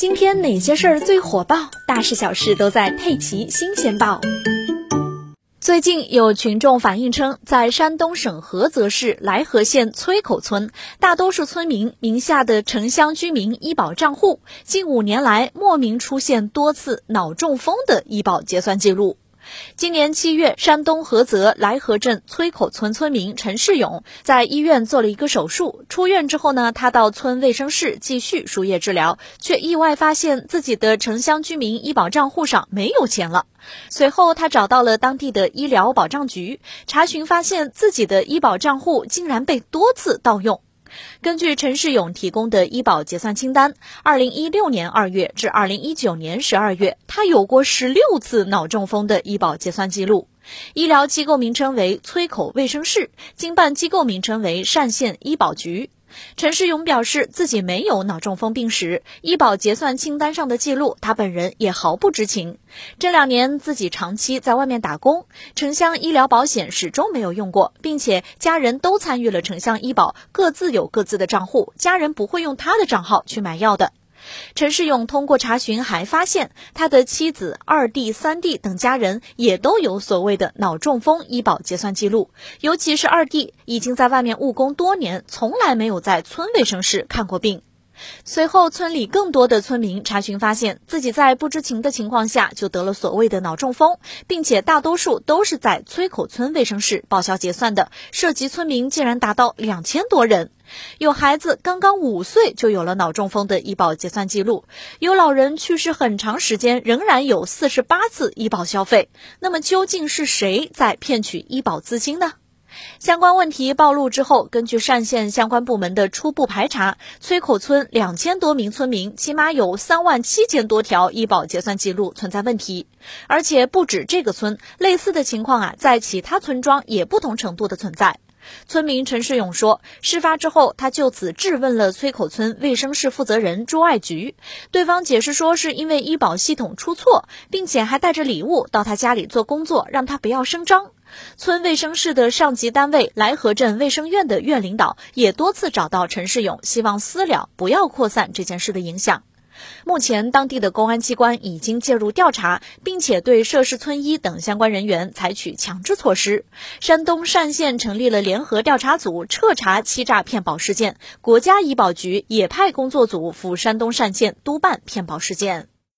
今天哪些事儿最火爆？大事小事都在《佩奇新鲜报》。最近有群众反映称，在山东省菏泽市莱河县崔口村，大多数村民名下的城乡居民医保账户，近五年来莫名出现多次脑中风的医保结算记录。今年七月，山东菏泽莱河镇崔口村村民陈世勇在医院做了一个手术。出院之后呢，他到村卫生室继续输液治疗，却意外发现自己的城乡居民医保账户上没有钱了。随后，他找到了当地的医疗保障局，查询发现自己的医保账户竟然被多次盗用。根据陈世勇提供的医保结算清单，二零一六年二月至二零一九年十二月，他有过十六次脑中风的医保结算记录。医疗机构名称为崔口卫生室，经办机构名称为单县医保局。陈世勇表示，自己没有脑中风病史，医保结算清单上的记录，他本人也毫不知情。这两年自己长期在外面打工，城乡医疗保险始终没有用过，并且家人都参与了城乡医保，各自有各自的账户，家人不会用他的账号去买药的。陈世勇通过查询还发现，他的妻子、二弟、三弟等家人也都有所谓的脑中风医保结算记录。尤其是二弟，已经在外面务工多年，从来没有在村卫生室看过病。随后，村里更多的村民查询发现，自己在不知情的情况下就得了所谓的脑中风，并且大多数都是在崔口村卫生室报销结算的，涉及村民竟然达到两千多人。有孩子刚刚五岁就有了脑中风的医保结算记录，有老人去世很长时间仍然有四十八次医保消费。那么究竟是谁在骗取医保资金呢？相关问题暴露之后，根据单县相关部门的初步排查，崔口村两千多名村民起码有三万七千多条医保结算记录存在问题，而且不止这个村，类似的情况啊，在其他村庄也不同程度的存在。村民陈世勇说，事发之后，他就此质问了崔口村卫生室负责人朱爱菊，对方解释说是因为医保系统出错，并且还带着礼物到他家里做工作，让他不要声张。村卫生室的上级单位来河镇卫生院的院领导也多次找到陈世勇，希望私了，不要扩散这件事的影响。目前，当地的公安机关已经介入调查，并且对涉事村医等相关人员采取强制措施。山东单县成立了联合调查组，彻查欺诈骗保事件。国家医保局也派工作组赴山东单县督办骗保事件。